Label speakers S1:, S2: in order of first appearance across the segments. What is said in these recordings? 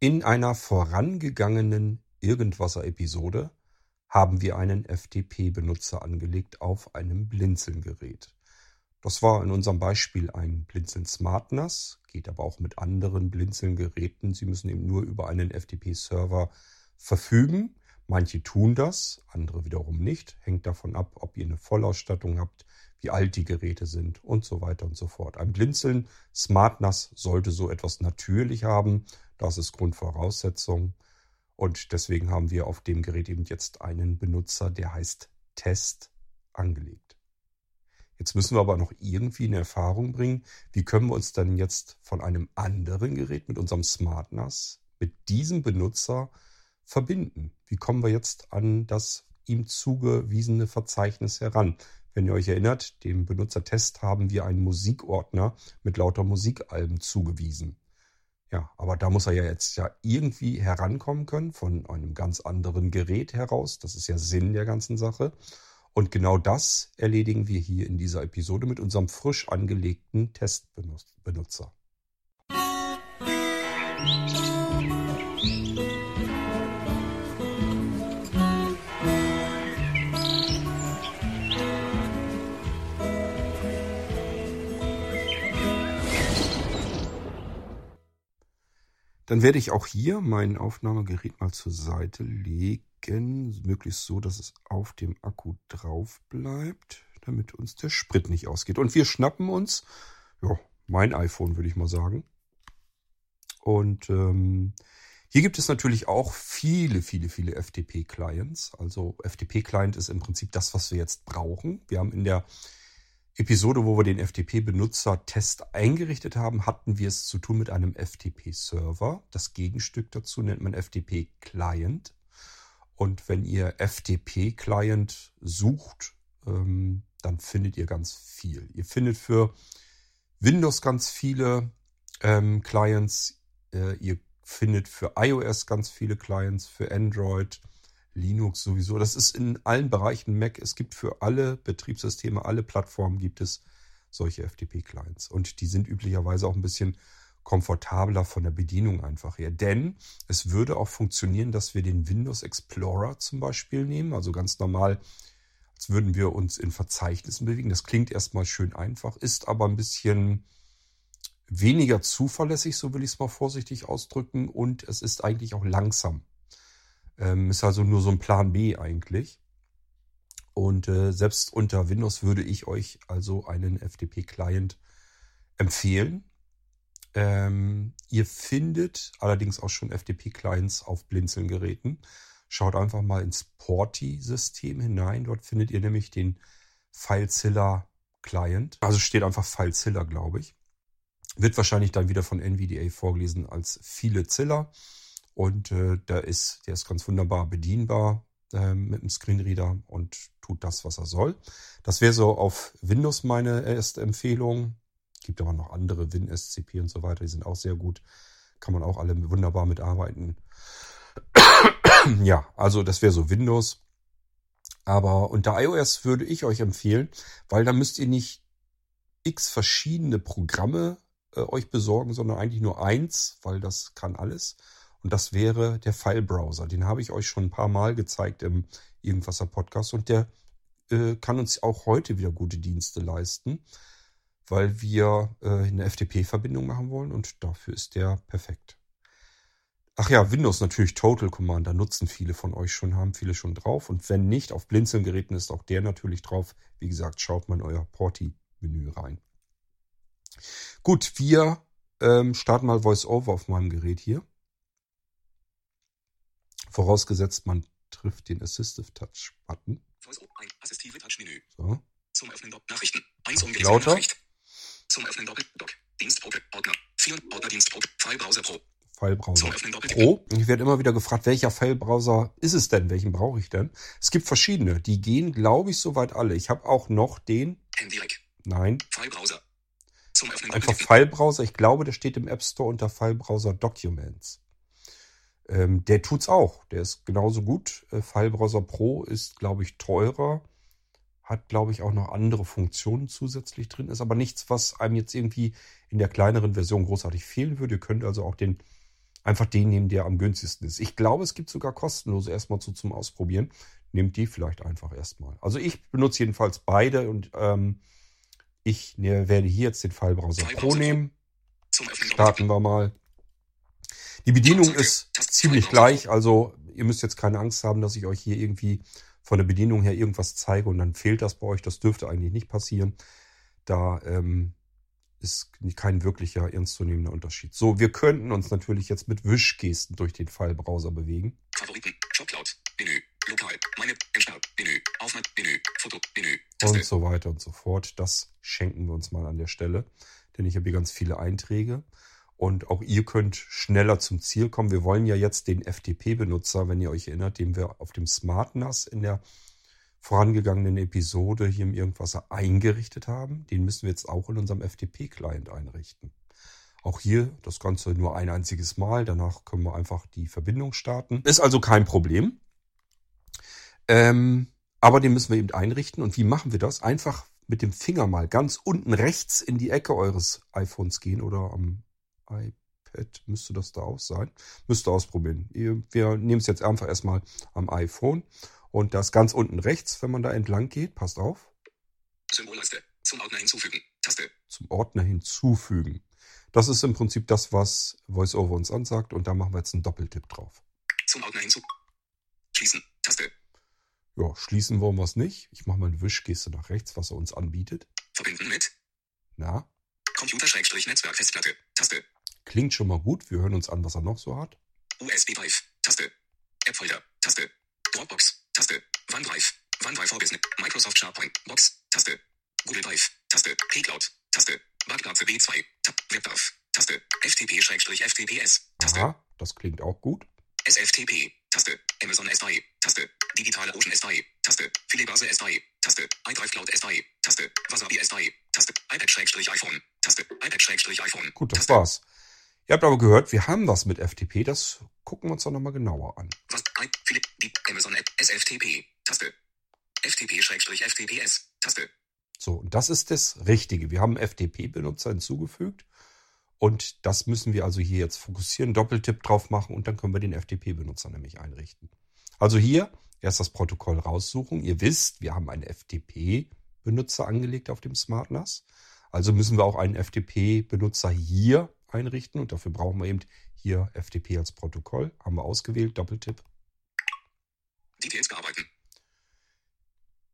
S1: In einer vorangegangenen Irgendwasser-Episode haben wir einen FTP-Benutzer angelegt auf einem Blinzeln-Gerät. Das war in unserem Beispiel ein Blinzeln SmartNAS, geht aber auch mit anderen Blinzeln-Geräten. Sie müssen eben nur über einen FTP-Server verfügen. Manche tun das, andere wiederum nicht. Hängt davon ab, ob ihr eine Vollausstattung habt, wie alt die Geräte sind und so weiter und so fort. Ein Blinzeln SmartNAS sollte so etwas natürlich haben. Das ist Grundvoraussetzung. Und deswegen haben wir auf dem Gerät eben jetzt einen Benutzer, der heißt Test angelegt. Jetzt müssen wir aber noch irgendwie eine Erfahrung bringen. Wie können wir uns dann jetzt von einem anderen Gerät mit unserem SmartNAS mit diesem Benutzer verbinden? Wie kommen wir jetzt an das ihm zugewiesene Verzeichnis heran? Wenn ihr euch erinnert, dem Benutzertest haben wir einen Musikordner mit lauter Musikalben zugewiesen. Ja, aber da muss er ja jetzt ja irgendwie herankommen können von einem ganz anderen Gerät heraus. Das ist ja Sinn der ganzen Sache. Und genau das erledigen wir hier in dieser Episode mit unserem frisch angelegten Testbenutzer. Dann werde ich auch hier mein Aufnahmegerät mal zur Seite legen möglichst so, dass es auf dem Akku drauf bleibt, damit uns der Sprit nicht ausgeht. Und wir schnappen uns, ja, mein iPhone würde ich mal sagen. Und ähm, hier gibt es natürlich auch viele, viele, viele FTP-Clients. Also FTP-Client ist im Prinzip das, was wir jetzt brauchen. Wir haben in der Episode, wo wir den FTP-Benutzer-Test eingerichtet haben, hatten wir es zu tun mit einem FTP-Server. Das Gegenstück dazu nennt man FTP-Client. Und wenn ihr FTP-Client sucht, ähm, dann findet ihr ganz viel. Ihr findet für Windows ganz viele ähm, Clients. Äh, ihr findet für iOS ganz viele Clients, für Android, Linux sowieso. Das ist in allen Bereichen Mac. Es gibt für alle Betriebssysteme, alle Plattformen gibt es solche FTP-Clients. Und die sind üblicherweise auch ein bisschen komfortabler von der Bedienung einfach her. Denn es würde auch funktionieren, dass wir den Windows Explorer zum Beispiel nehmen, also ganz normal, als würden wir uns in Verzeichnissen bewegen. Das klingt erstmal schön einfach, ist aber ein bisschen weniger zuverlässig, so will ich es mal vorsichtig ausdrücken, und es ist eigentlich auch langsam. Ähm, ist also nur so ein Plan B eigentlich. Und äh, selbst unter Windows würde ich euch also einen FTP-Client empfehlen. Ähm, ihr findet allerdings auch schon FTP-Clients auf Blinzeln-Geräten. Schaut einfach mal ins Porti-System hinein. Dort findet ihr nämlich den FileZilla-Client. Also steht einfach FileZilla, glaube ich. Wird wahrscheinlich dann wieder von NVDA vorgelesen als FileZilla. Und äh, der, ist, der ist ganz wunderbar bedienbar äh, mit dem Screenreader und tut das, was er soll. Das wäre so auf Windows meine erste Empfehlung. Gibt aber noch andere, WinSCP und so weiter, die sind auch sehr gut. Kann man auch alle wunderbar mitarbeiten. ja, also das wäre so Windows. Aber unter iOS würde ich euch empfehlen, weil da müsst ihr nicht x verschiedene Programme äh, euch besorgen, sondern eigentlich nur eins, weil das kann alles. Und das wäre der File-Browser. Den habe ich euch schon ein paar Mal gezeigt im Irgendwasser Podcast und der äh, kann uns auch heute wieder gute Dienste leisten weil wir äh, eine FTP-Verbindung machen wollen und dafür ist der perfekt. Ach ja, Windows natürlich Total Commander nutzen viele von euch schon, haben viele schon drauf. Und wenn nicht, auf Blinzeln-Geräten ist auch der natürlich drauf. Wie gesagt, schaut mal in euer Porti-Menü rein. Gut, wir ähm, starten mal VoiceOver auf meinem Gerät hier. Vorausgesetzt, man trifft den Assistive Touch Button. Assistive Touch Menü. So. Zum Öffnen Nachrichten. Eins Lauter. Nachricht. Zum Öffnen Doppel-Dock. Dienstprobe. Ordner. 4. Ordner Dienstprobe. Filebrowser Pro. Filebrowser Pro. Ich werde immer wieder gefragt, welcher Filebrowser ist es denn? Welchen brauche ich denn? Es gibt verschiedene. Die gehen, glaube ich, soweit alle. Ich habe auch noch den. Handyrack. Nein. Filebrowser. Zum Öffnen Einfach Filebrowser. Ich glaube, der steht im App Store unter Filebrowser Documents. Ähm, der tut's auch. Der ist genauso gut. Äh, Filebrowser Pro ist, glaube ich, teurer hat, glaube ich, auch noch andere Funktionen zusätzlich drin, ist aber nichts, was einem jetzt irgendwie in der kleineren Version großartig fehlen würde. Ihr könnt also auch den einfach den nehmen, der am günstigsten ist. Ich glaube, es gibt sogar kostenlose erstmal so zum Ausprobieren. Nehmt die vielleicht einfach erstmal. Also ich benutze jedenfalls beide und ähm, ich ne, werde hier jetzt den Filebrowser Pro nehmen. Starten wir mal. Die Bedienung ist ziemlich gleich, also ihr müsst jetzt keine Angst haben, dass ich euch hier irgendwie von der Bedienung her irgendwas zeige und dann fehlt das bei euch. Das dürfte eigentlich nicht passieren. Da ähm, ist kein wirklicher ernstzunehmender Unterschied. So, wir könnten uns natürlich jetzt mit Wischgesten durch den File-Browser bewegen. Favoriten, Shopcloud, Menü, Lokal, meine, Entstarb, Menü, Aufnahme, Menü, Foto, Menü, Taste. Und so weiter und so fort. Das schenken wir uns mal an der Stelle, denn ich habe hier ganz viele Einträge. Und auch ihr könnt schneller zum Ziel kommen. Wir wollen ja jetzt den FTP-Benutzer, wenn ihr euch erinnert, den wir auf dem Smart NAS in der vorangegangenen Episode hier im Irgendwasser eingerichtet haben. Den müssen wir jetzt auch in unserem FTP-Client einrichten. Auch hier das Ganze nur ein einziges Mal. Danach können wir einfach die Verbindung starten. Ist also kein Problem. Ähm, aber den müssen wir eben einrichten. Und wie machen wir das? Einfach mit dem Finger mal ganz unten rechts in die Ecke eures iPhones gehen oder am iPad müsste das da auch sein. Müsste ausprobieren. Wir nehmen es jetzt einfach erstmal am iPhone und das ganz unten rechts, wenn man da entlang geht, passt auf. Symbolleiste. Zum Ordner hinzufügen. Taste. Zum Ordner hinzufügen. Das ist im Prinzip das, was VoiceOver uns ansagt. Und da machen wir jetzt einen Doppeltipp drauf. Zum Ordner hinzu. Schließen. Taste. Ja, schließen wollen wir es nicht. Ich mache mal eine Wischgeste nach rechts, was er uns anbietet. Verbinden mit. Na? Computer-Netzwerk-Festplatte. Taste. Klingt schon mal gut. Wir hören uns an, was er noch so hat. USB Drive. Taste. App-Folder. Taste. Dropbox. Taste. OneDrive. OneDrive for Business. Microsoft SharePoint. Box. Taste. Google Drive. Taste. P-Cloud. Taste. Badplatz B2. WebDAV. Taste. FTP-FTPS. Taste. Aha, das klingt auch gut. SFTP. Taste. Amazon S3. Taste. Digitale Ocean S3. Taste. Filibase S3. Taste. iDrive Cloud S3. Taste. Wasabi S3. Taste. iPad-iPhone. Taste. iPad-iPhone. Gut, das Taste. war's. Ihr habt aber gehört, wir haben was mit FTP. Das gucken wir uns doch nochmal genauer an. Was? Philipp, die Amazon App, SFTP, Taste. FTP-FTPS, Taste. So, und das ist das Richtige. Wir haben FTP-Benutzer hinzugefügt. Und das müssen wir also hier jetzt fokussieren, Doppeltipp drauf machen und dann können wir den FTP-Benutzer nämlich einrichten. Also hier erst das Protokoll raussuchen. Ihr wisst, wir haben einen FTP-Benutzer angelegt auf dem SmartNAS. Also müssen wir auch einen FTP-Benutzer hier einrichten und dafür brauchen wir eben hier FTP als Protokoll. Haben wir ausgewählt, Doppeltipp. Details bearbeiten.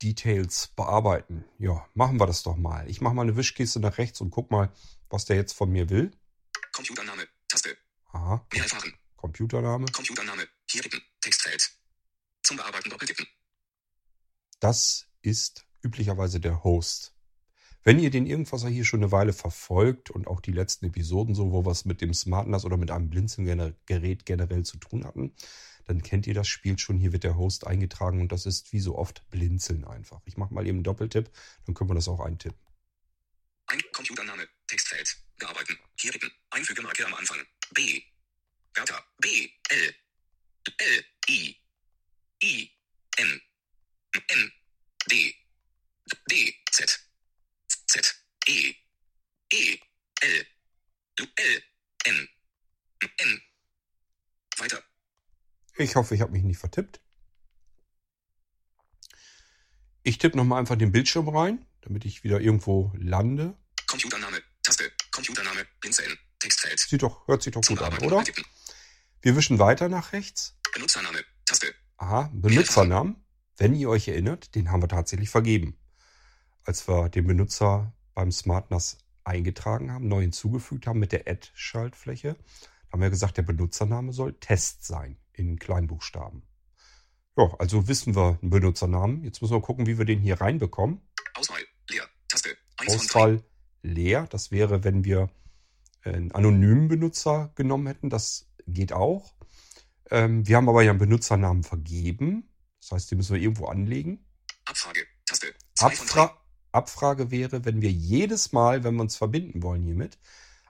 S1: Details bearbeiten. Ja, machen wir das doch mal. Ich mache mal eine Wischkiste nach rechts und guck mal, was der jetzt von mir will. Computername, Taste. Aha. Mehr erfahren. Computername. Computername. Hier tippen. Textfeld. Zum Bearbeiten doppeltippen. Das ist üblicherweise der Host. Wenn ihr den Irgendwasser hier schon eine Weile verfolgt und auch die letzten Episoden so, wo wir es mit dem SmartNAS oder mit einem Blinzelgerät generell zu tun hatten, dann kennt ihr das Spiel schon. Hier wird der Host eingetragen und das ist wie so oft Blinzeln einfach. Ich mache mal eben einen Doppeltipp, dann können wir das auch eintippen. Ein Computername, Textfeld, bearbeiten, hier tippen, Einfügemarke am Anfang, B, Bertha, B, L, L, I, I, N, N, D, D, Z. Z, E, E, L, L, N, N. Weiter. Ich hoffe, ich habe mich nicht vertippt. Ich tippe nochmal einfach den Bildschirm rein, damit ich wieder irgendwo lande. Computername, Taste, Computername, Blinzeln, Textfeld. Sieht doch, hört sich doch gut an, oder? Wir wischen weiter nach rechts. Benutzername, Taste. Aha, Benutzernamen. Wenn ihr euch erinnert, den haben wir tatsächlich vergeben als wir den Benutzer beim SmartNAS eingetragen haben, neu hinzugefügt haben mit der Add-Schaltfläche, haben wir gesagt, der Benutzername soll Test sein in Kleinbuchstaben. Ja, also wissen wir einen Benutzernamen. Jetzt müssen wir gucken, wie wir den hier reinbekommen. Auswahl leer. Taste. Auswahl leer. Das wäre, wenn wir einen anonymen Benutzer genommen hätten. Das geht auch. Ähm, wir haben aber ja einen Benutzernamen vergeben. Das heißt, den müssen wir irgendwo anlegen. Abfrage. Taste. Abfra Abfrage wäre, wenn wir jedes Mal, wenn wir uns verbinden wollen hiermit,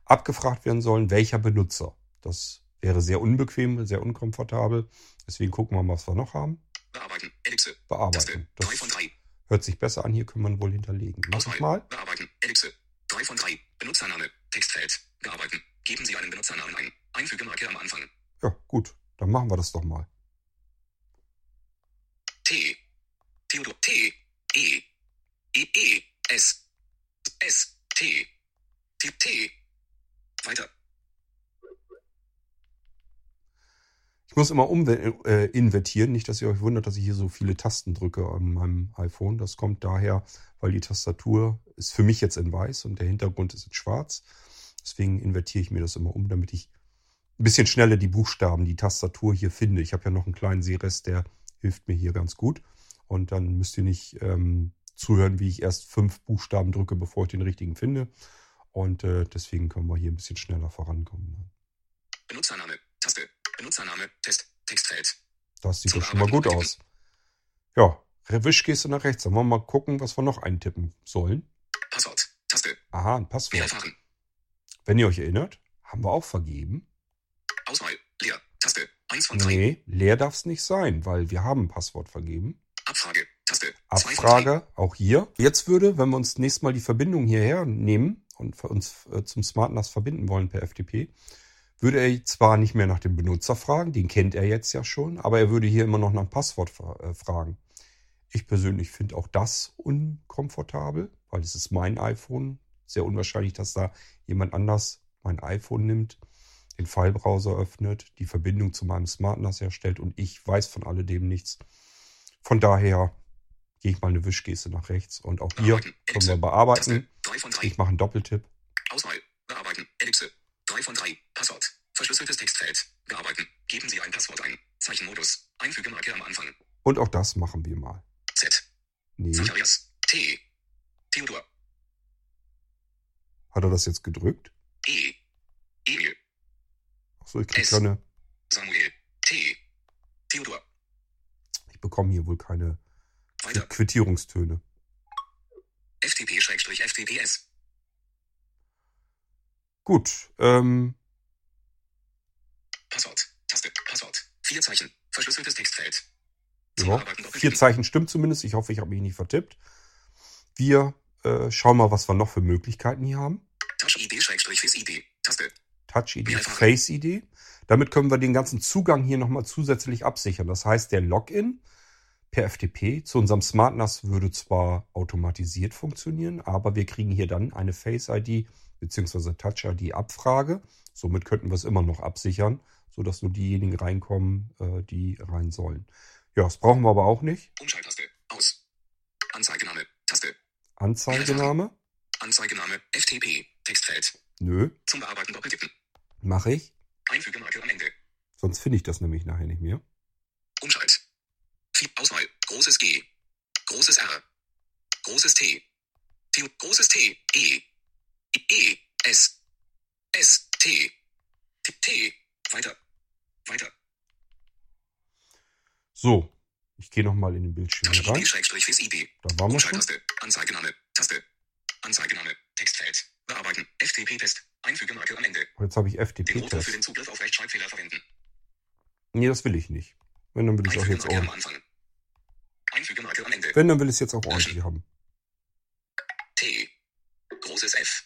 S1: abgefragt werden sollen, welcher Benutzer. Das wäre sehr unbequem, sehr unkomfortabel. Deswegen gucken wir mal, was wir noch haben. Bearbeiten. Ellipse. Bearbeiten. Das 3 von 3. hört sich besser an. Hier können wir wohl hinterlegen. Mach ich mal. Bearbeiten. Ellipse. 3 von 3. Benutzername. Textfeld. Bearbeiten. Geben Sie einen Benutzernamen ein.
S2: Einfügemarke am Anfang.
S1: Ja, gut. Dann machen wir das doch mal.
S2: T. Theodor. T. E. E. E. S. S. T. T. T. Weiter.
S1: Ich muss immer uminvertieren, nicht, dass ihr euch wundert, dass ich hier so viele Tasten drücke an meinem iPhone. Das kommt daher, weil die Tastatur ist für mich jetzt in weiß und der Hintergrund ist in schwarz. Deswegen invertiere ich mir das immer um, damit ich ein bisschen schneller die Buchstaben, die Tastatur hier finde. Ich habe ja noch einen kleinen Sehrest, der hilft mir hier ganz gut. Und dann müsst ihr nicht ähm, zuhören, wie ich erst fünf Buchstaben drücke, bevor ich den richtigen finde. Und äh, deswegen können wir hier ein bisschen schneller vorankommen.
S2: Benutzername. Taste. Benutzername. Test. Textfeld.
S1: Das sieht
S2: Zum
S1: doch schon mal gut aus. Ja, Wischgeste nach rechts. Dann wollen wir mal gucken, was wir noch eintippen sollen.
S2: Passwort. Taste.
S1: Aha, ein Passwort. Wenn ihr euch erinnert, haben wir auch vergeben.
S2: Auswahl. Leer. Taste. 1 von 3.
S1: Nee, leer darf es nicht sein, weil wir haben ein Passwort vergeben.
S2: Abfrage. Taste. 2 von 3.
S1: Abfrage, auch hier. Jetzt würde, wenn wir uns nächstes Mal die Verbindung hierher nehmen und uns äh, zum SmartNAS verbinden wollen per FTP, würde er zwar nicht mehr nach dem Benutzer fragen, den kennt er jetzt ja schon, aber er würde hier immer noch nach dem Passwort äh, fragen. Ich persönlich finde auch das unkomfortabel, weil es ist mein iPhone. Sehr unwahrscheinlich, dass da jemand anders mein iPhone nimmt, den Filebrowser öffnet, die Verbindung zu meinem SmartNAS herstellt und ich weiß von alledem nichts. Von daher gehe ich mal eine Wischgeste nach rechts und auch hier können wir bearbeiten.
S2: Taste. 3 von 3.
S1: Ich mache einen Doppeltipp.
S2: Auswahl. Bearbeiten. Ellipse. 3 von 3. Passwort. Verschlüsseltes Textfeld. Bearbeiten. Geben Sie ein Passwort ein. Zeichenmodus. Einfügemarke am Anfang.
S1: Und auch das machen wir mal.
S2: Z.
S1: Nee,
S2: Zacharias. T. Theodor.
S1: hat er das jetzt gedrückt?
S2: E. Emil.
S1: Achso, ich krieg keine,
S2: Samuel. T. Theodor.
S1: ich bekomme hier wohl keine
S2: Weiter.
S1: Quittierungstöne.
S2: FTP-FTPS.
S1: Gut, ähm,
S2: Passwort. Taste. Passwort. Vier Zeichen. Verschlüsseltes Textfeld.
S1: Ja, vier. Zeichen stimmt zumindest. Ich hoffe, ich habe mich nicht vertippt. Wir äh, schauen mal, was wir noch für Möglichkeiten hier haben.
S2: Touch-ID-Face-ID. Taste.
S1: Touch-ID. Face-ID. Damit können wir den ganzen Zugang hier nochmal zusätzlich absichern. Das heißt, der Login per FTP zu unserem SmartNAS würde zwar automatisiert funktionieren, aber wir kriegen hier dann eine Face-ID bzw. Touch-ID-Abfrage. Somit könnten wir es immer noch absichern, sodass nur diejenigen reinkommen, äh, die rein sollen. Ja, das brauchen wir aber auch nicht.
S2: Umschalttaste. Aus. Anzeigename. Taste.
S1: Anzeigename?
S2: Anzeigename. FTP. Textfeld.
S1: Nö,
S2: Zum Bearbeiten doppeltippen.
S1: mache ich.
S2: Einfügemarke am Ende.
S1: Sonst finde ich das nämlich nachher nicht mehr.
S2: Umschalt. Auswahl. Großes G. Großes R. Großes T. Großes T. E. E. S. S. T. T. Weiter. Weiter.
S1: So, ich gehe nochmal in den Bildschirm rein. Da waren wir schon.
S2: Anzeigename. Taste. Anzeigename. Textfeld. Bearbeiten. FTP-Test. Einfügemarke am Ende.
S1: Jetzt habe ich
S2: Den Rotor für
S1: FTP-Test.
S2: den Zugriff auf Rechtschreibfehler verwenden.
S1: Nee, das will ich nicht. Wenn, dann will ich auch jetzt
S2: Einfügemarke am
S1: ordentlich.
S2: Anfang. Einfügemarke am Ende.
S1: Wenn, dann will ich es jetzt auch ordentlich haben.
S2: T. Großes F.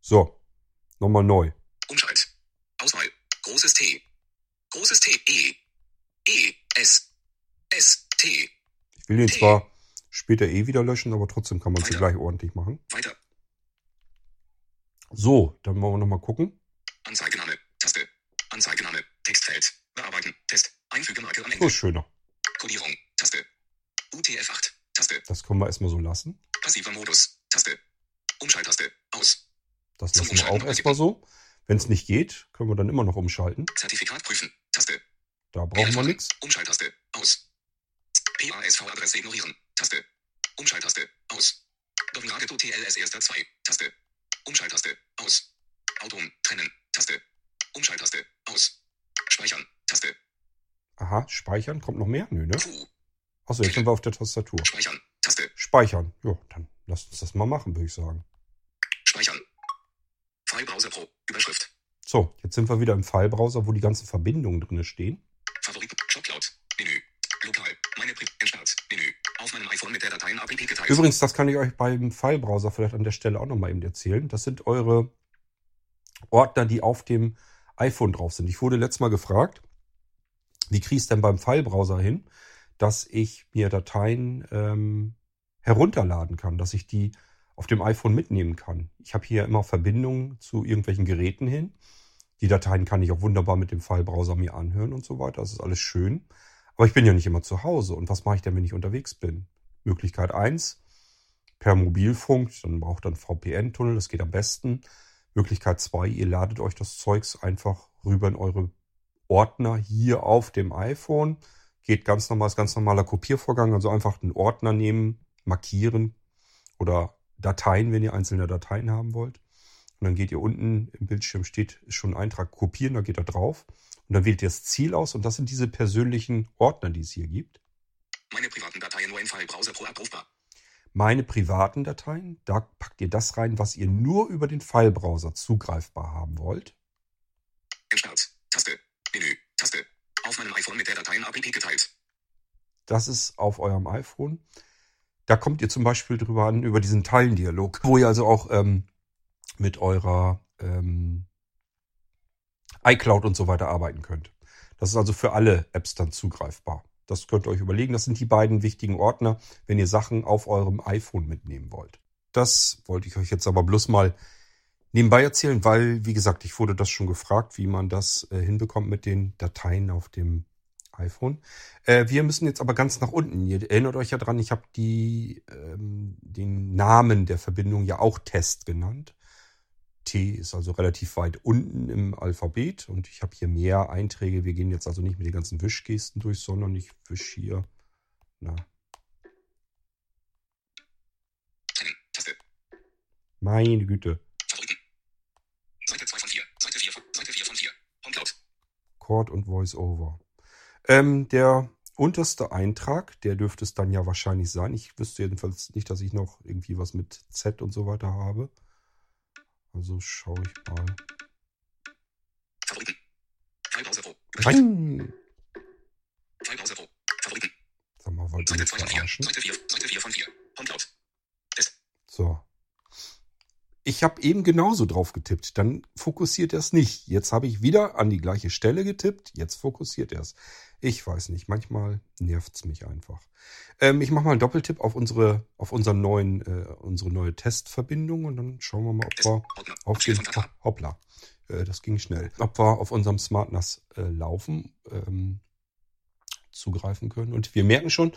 S1: So, nochmal neu.
S2: Umschalt. Auswahl. Großes T. Großes T. E. E. S. S. T.
S1: Ich will den
S2: T.
S1: zwar später eh wieder löschen, aber trotzdem kann man es gleich ordentlich machen.
S2: Weiter.
S1: So, dann wollen wir nochmal gucken.
S2: Anzeigename. Taste. Anzeigename. Textfeld. Bearbeiten. Test. Einfügemarke am
S1: So
S2: Ende.
S1: ist schöner.
S2: Kodierung. Taste. UTF-8. Taste.
S1: Das können wir erstmal so lassen.
S2: Passiver Modus. Taste. Umschalttaste. Aus.
S1: Das lassen wir auch erstmal so. Wenn es nicht geht, können wir dann immer noch umschalten.
S2: Zertifikat prüfen. Taste.
S1: Da brauchen wir nichts.
S2: Umschalttaste. Aus. PASV-Adresse ignorieren. Taste. Umschalttaste. Aus. Doppelrate TLS erster 2. Taste. Umschalttaste. Aus. Autom. Trennen. Taste. Umschalttaste. Aus. Speichern. Taste.
S1: Aha, speichern. Kommt noch mehr? Nö, ne?
S2: Q.
S1: Achso, jetzt sind wir auf der Tastatur.
S2: Speichern. Taste.
S1: Speichern. Ja, dann lasst uns das mal machen, würde ich sagen.
S2: Speichern. Filebrowser Pro. Überschrift.
S1: So, jetzt sind wir wieder im Filebrowser, wo die ganzen Verbindungen drin stehen.
S2: Favoriten. Shopcloud. Menü. Lokal. Meine Pri Entsperrt. Menü. Auf meinem iPhone mit der Dateien APP geteilt.
S1: Übrigens, das kann ich euch beim Filebrowser vielleicht an der Stelle auch nochmal eben erzählen. Das sind eure Ordner, die auf dem iPhone drauf sind. Ich wurde letztes Mal gefragt, wie kriege ich es denn beim Filebrowser hin, dass ich mir Dateien ähm, herunterladen kann, dass ich die auf dem iPhone mitnehmen kann. Ich habe hier immer Verbindungen zu irgendwelchen Geräten hin. Die Dateien kann ich auch wunderbar mit dem Filebrowser mir anhören und so weiter. Das ist alles schön. Aber ich bin ja nicht immer zu Hause. Und was mache ich denn, wenn ich unterwegs bin? Möglichkeit eins per Mobilfunk, dann braucht dann VPN-Tunnel, das geht am besten. Möglichkeit zwei ihr ladet euch das Zeugs einfach rüber in eure Ordner hier auf dem iPhone. Geht ganz normal, ist ganz normaler Kopiervorgang, also einfach einen Ordner nehmen, markieren oder Dateien, wenn ihr einzelne Dateien haben wollt. Und dann geht ihr unten im Bildschirm steht schon ein Eintrag kopieren, da geht er drauf. Und dann wählt ihr das Ziel aus und das sind diese persönlichen Ordner, die es hier gibt.
S2: Meine privaten Dateien nur im File-Browser pro abrufbar.
S1: Meine privaten Dateien, da packt ihr das rein, was ihr nur über den File-Browser zugreifbar haben wollt.
S2: Entsperrt. Auf meinem iPhone mit der Dateien-App geteilt.
S1: Das ist auf eurem iPhone. Da kommt ihr zum Beispiel drüber an, über diesen Teilendialog, wo ihr also auch ähm, mit eurer ähm, iCloud und so weiter arbeiten könnt. Das ist also für alle Apps dann zugreifbar. Das könnt ihr euch überlegen. Das sind die beiden wichtigen Ordner, wenn ihr Sachen auf eurem iPhone mitnehmen wollt. Das wollte ich euch jetzt aber bloß mal nebenbei erzählen, weil, wie gesagt, ich wurde das schon gefragt, wie man das äh, hinbekommt mit den Dateien auf dem iPhone. Äh, wir müssen jetzt aber ganz nach unten. Ihr erinnert euch ja dran, ich habe die ähm, den Namen der Verbindung ja auch Test genannt. T ist also relativ weit unten im Alphabet und ich habe hier mehr Einträge. Wir gehen jetzt also nicht mit den ganzen Wischgesten durch, sondern ich wische hier. Na. Meine Güte.
S2: Favoriten. Seite 2 von 4. Seite 4 von, Seite 4 von 4. HomeCloud.
S1: Chord und VoiceOver. Ähm, der unterste Eintrag, der dürfte es dann ja wahrscheinlich sein. Ich wüsste jedenfalls nicht, dass ich noch irgendwie was mit Z und so weiter habe. Also schaue ich mal.
S2: Favoriten.
S1: Nein! Sag mal, wollt ihr
S2: Seite
S1: mich
S2: 2 von 4.
S1: verarschen?
S2: Seite 4. Seite 4 von 4. HomeCloud. Test.
S1: So. Ich habe eben genauso drauf getippt. Dann fokussiert er es nicht. Jetzt habe ich wieder an die gleiche Stelle getippt. Jetzt fokussiert er es. Ich weiß nicht. Manchmal nervt es mich einfach. Ähm, ich mache mal einen Doppeltipp auf unsere, auf unseren neuen, äh, unsere neue Testverbindung und dann schauen wir mal, ob wir auf den. Hoppla. Äh, das ging schnell. Ob wir auf unserem Smart NAS äh, laufen ähm, zugreifen können. Und wir merken schon,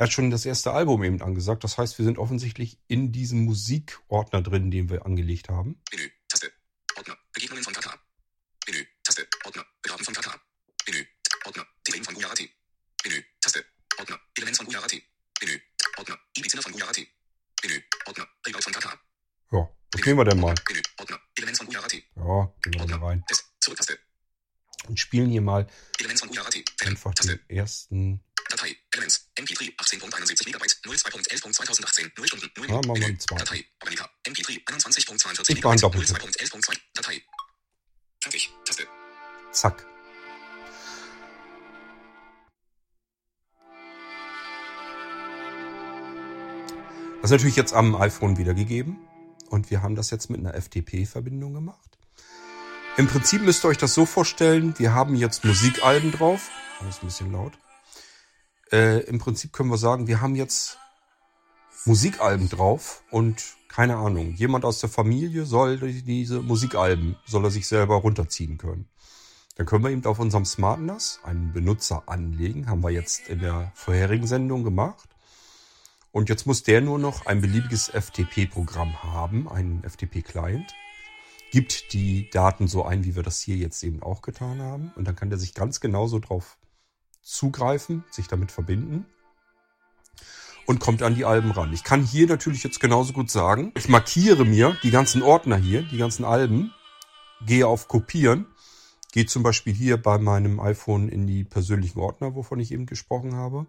S1: er hat schon das erste Album eben angesagt. Das heißt, wir sind offensichtlich in diesem Musikordner drin, den wir angelegt haben.
S2: Menü. Taste. Ordner. Begegnungen von Tata. Menü. Taste. Ordner. Begraben von Tata. Menü. Ordner. Delane von Gujarati. Menü. Taste. Ordner. Elements von Gujarati. Menü. Ordner. Ibizina von Gujarati. Menü. Ordner. Regal von Tata.
S1: Ja, was nehmen wir denn mal?
S2: Menü. Ordner. Elements von Gujarati.
S1: Ja, gehen wir
S2: Ordner.
S1: mal rein.
S2: Test. Zurücktaste.
S1: Und spielen hier mal einfach den ersten.
S2: Datei. Elements. MP3. 18.71 Megabyte. 02.11.2018. 0 Stunden. 0
S1: Ja, machen wir zweiten.
S2: Datei. Organica. MP3. 21.42
S1: Ich mache einen
S2: Megabyte.
S1: Doppeltipp.
S2: 02.11.2. Datei. Fertig. Taste.
S1: Zack. Das ist natürlich jetzt am iPhone wiedergegeben. Und wir haben das jetzt mit einer FTP-Verbindung gemacht. Im Prinzip müsst ihr euch das so vorstellen, wir haben jetzt Musikalben drauf. Das ist ein bisschen laut. Äh, Im Prinzip können wir sagen, wir haben jetzt Musikalben drauf und keine Ahnung, jemand aus der Familie soll diese Musikalben, soll er sich selber runterziehen können. Dann können wir eben auf unserem Smart NAS einen Benutzer anlegen, haben wir jetzt in der vorherigen Sendung gemacht. Und jetzt muss der nur noch ein beliebiges FTP-Programm haben, einen FTP-Client, gibt die Daten so ein, wie wir das hier jetzt eben auch getan haben. Und dann kann der sich ganz genauso drauf zugreifen, sich damit verbinden und kommt an die Alben ran. Ich kann hier natürlich jetzt genauso gut sagen, ich markiere mir die ganzen Ordner hier, die ganzen Alben, gehe auf Kopieren, gehe zum Beispiel hier bei meinem iPhone in die persönlichen Ordner, wovon ich eben gesprochen habe,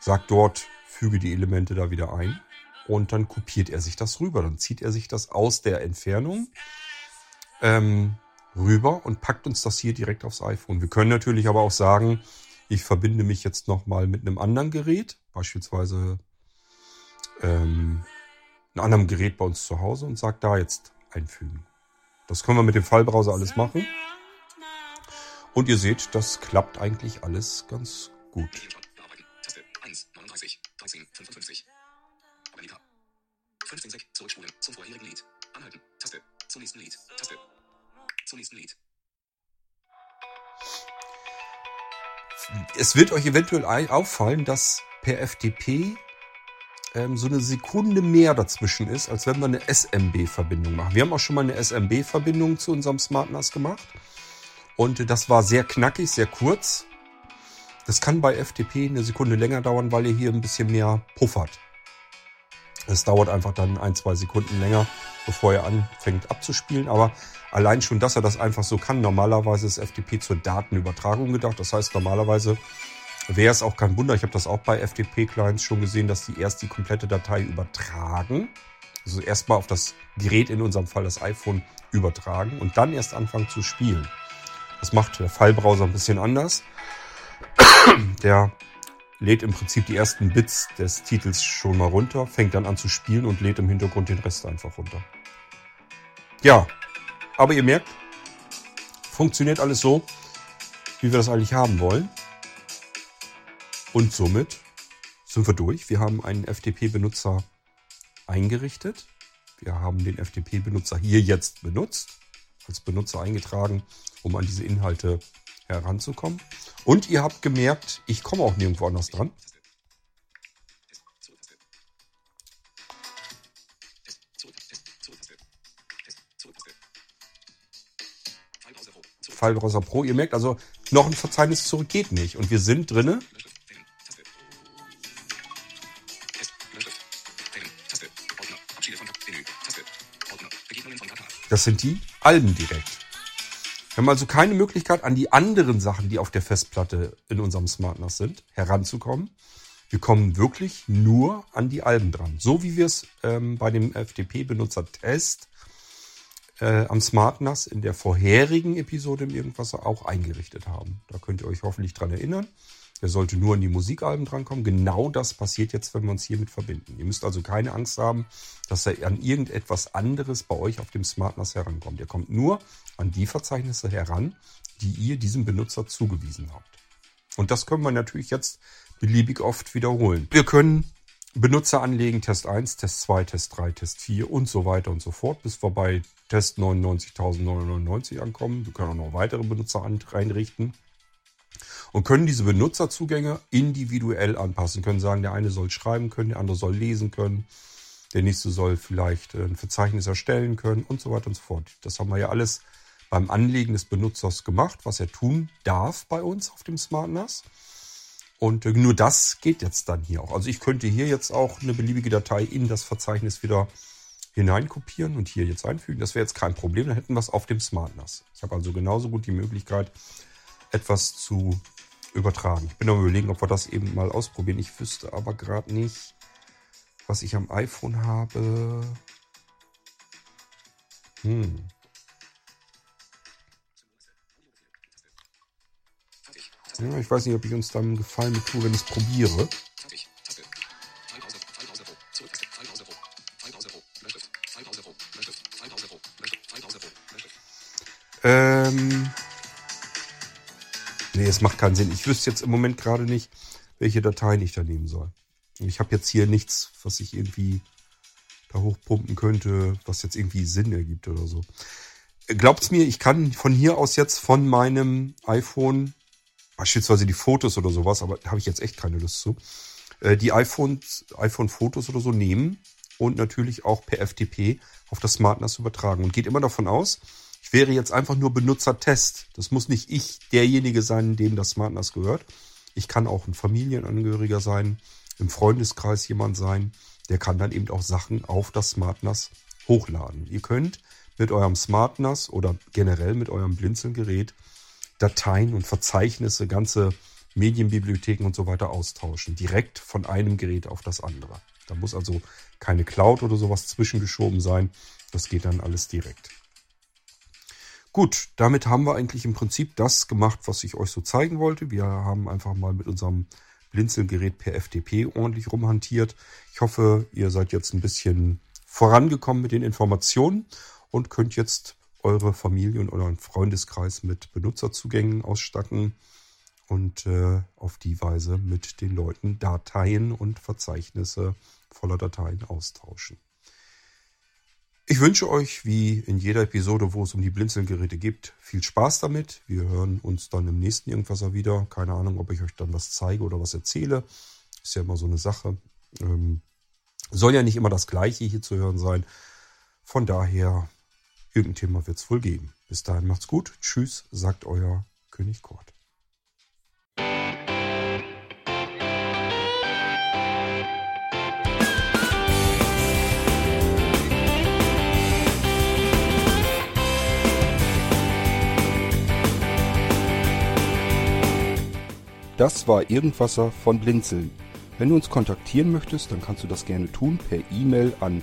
S1: sag dort, füge die Elemente da wieder ein und dann kopiert er sich das rüber. Dann zieht er sich das aus der Entfernung ähm, rüber und packt uns das hier direkt aufs iPhone. Wir können natürlich aber auch sagen, ich verbinde mich jetzt nochmal mit einem anderen Gerät, beispielsweise ähm, einem anderen Gerät bei uns zu Hause und sage da jetzt einfügen. Das können wir mit dem Fallbrowser alles machen. Und ihr seht, das klappt eigentlich alles ganz gut.
S2: Medienshop. Bearbeiten. Taste. 1. 39. 13. 55. Amerika. 15. Sek. Zurückspulen. Zum vorherigen Lied. Anhalten. Taste. Zum nächsten Lied. Taste. Zum nächsten Lied.
S1: Es wird euch eventuell auffallen, dass per FTP ähm, so eine Sekunde mehr dazwischen ist, als wenn wir eine SMB-Verbindung machen. Wir haben auch schon mal eine SMB-Verbindung zu unserem SmartNAS gemacht. Und das war sehr knackig, sehr kurz. Das kann bei FTP eine Sekunde länger dauern, weil ihr hier ein bisschen mehr puffert. Es dauert einfach dann ein, zwei Sekunden länger, bevor er anfängt abzuspielen. Aber allein schon, dass er das einfach so kann, normalerweise ist FTP zur Datenübertragung gedacht. Das heißt, normalerweise wäre es auch kein Wunder. Ich habe das auch bei FTP-Clients schon gesehen, dass die erst die komplette Datei übertragen. Also erstmal auf das Gerät, in unserem Fall das iPhone, übertragen und dann erst anfangen zu spielen. Das macht der File-Browser ein bisschen anders. Der lädt im Prinzip die ersten Bits des Titels schon mal runter, fängt dann an zu spielen und lädt im Hintergrund den Rest einfach runter. Ja, aber ihr merkt, funktioniert alles so, wie wir das eigentlich haben wollen. Und somit sind wir durch. Wir haben einen FTP-Benutzer eingerichtet. Wir haben den FTP-Benutzer hier jetzt benutzt, als Benutzer eingetragen, um an diese Inhalte heranzukommen. Und ihr habt gemerkt, ich komme auch nirgendwo anders dran. Filebrowser Pro. Ihr merkt also, noch ein Verzeichnis zurück geht nicht. Und wir sind drinne. Das sind die Alben direkt. Wir haben also keine Möglichkeit, an die anderen Sachen, die auf der Festplatte in unserem SmartNAS sind, heranzukommen. Wir kommen wirklich nur an die Alben dran. So wie wir es ähm, bei dem FTP-Benutzer-Test äh, am SmartNAS in der vorherigen Episode im Irgendwasser auch eingerichtet haben. Da könnt ihr euch hoffentlich dran erinnern. Er sollte nur an die Musikalben drankommen. Genau das passiert jetzt, wenn wir uns hiermit verbinden. Ihr müsst also keine Angst haben, dass er an irgendetwas anderes bei euch auf dem SmartNAS herankommt. Er kommt nur an die Verzeichnisse heran, die ihr diesem Benutzer zugewiesen habt. Und das können wir natürlich jetzt beliebig oft wiederholen. Wir können Benutzer anlegen, Test 1, Test 2, Test 3, Test 4 und so weiter und so fort, bis wir bei Test 99.999 ankommen. Wir können auch noch weitere Benutzer einrichten und können diese Benutzerzugänge individuell anpassen. Können sagen, der eine soll schreiben können, der andere soll lesen können, der nächste soll vielleicht äh, ein Verzeichnis erstellen können und so weiter und so fort. Das haben wir ja alles beim Anlegen des Benutzers gemacht, was er tun darf bei uns auf dem SmartNAS. Und äh, nur das geht jetzt dann hier auch. Also ich könnte hier jetzt auch eine beliebige Datei in das Verzeichnis wieder hineinkopieren und hier jetzt einfügen. Das wäre jetzt kein Problem, dann hätten wir es auf dem SmartNAS. Ich habe also genauso gut die Möglichkeit, etwas zu übertragen. Ich bin am überlegen, ob wir das eben mal ausprobieren. Ich wüsste aber gerade nicht, was ich am iPhone habe. Hm. Ja, ich weiß nicht, ob ich uns da einen Gefallen mit tue, wenn ich es probiere. Ähm. Nee, es macht keinen Sinn. Ich wüsste jetzt im Moment gerade nicht, welche Dateien ich da nehmen soll. Ich habe jetzt hier nichts, was ich irgendwie da hochpumpen könnte, was jetzt irgendwie Sinn ergibt oder so. Glaubt's mir, ich kann von hier aus jetzt von meinem iPhone, beispielsweise die Fotos oder sowas, aber habe ich jetzt echt keine Lust zu, äh, die iPhones, iPhone-Fotos oder so nehmen und natürlich auch per FTP auf das SmartNAS übertragen. Und geht immer davon aus, ich wäre jetzt einfach nur Benutzertest. Das muss nicht ich derjenige sein, dem das SmartNAS gehört. Ich kann auch ein Familienangehöriger sein, im Freundeskreis jemand sein. Der kann dann eben auch Sachen auf das SmartNAS hochladen. Ihr könnt mit eurem SmartNAS oder generell mit eurem Blinzelgerät Dateien und Verzeichnisse, ganze Medienbibliotheken und so weiter austauschen. Direkt von einem Gerät auf das andere. Da muss also keine Cloud oder sowas zwischengeschoben sein. Das geht dann alles direkt. Gut, damit haben wir eigentlich im Prinzip das gemacht, was ich euch so zeigen wollte. Wir haben einfach mal mit unserem Blinzelgerät per FTP ordentlich rumhantiert. Ich hoffe, ihr seid jetzt ein bisschen vorangekommen mit den Informationen und könnt jetzt
S3: eure Familie und euren Freundeskreis mit Benutzerzugängen ausstatten und äh, auf die Weise mit den Leuten Dateien und Verzeichnisse voller Dateien austauschen. Ich wünsche euch, wie in jeder Episode, wo es um die Blinzelgeräte geht, viel Spaß damit. Wir hören uns dann im nächsten Irgendwasser wieder. Keine Ahnung, ob ich euch dann was zeige oder was erzähle. Ist ja immer so eine Sache. Ähm, soll ja nicht immer das Gleiche hier zu hören sein. Von daher, irgendein Thema wird es wohl geben. Bis dahin macht's gut. Tschüss, sagt euer König Kort.
S1: Das war Irgendwasser von Blinzeln. Wenn du uns kontaktieren möchtest, dann kannst du das gerne tun per E-Mail an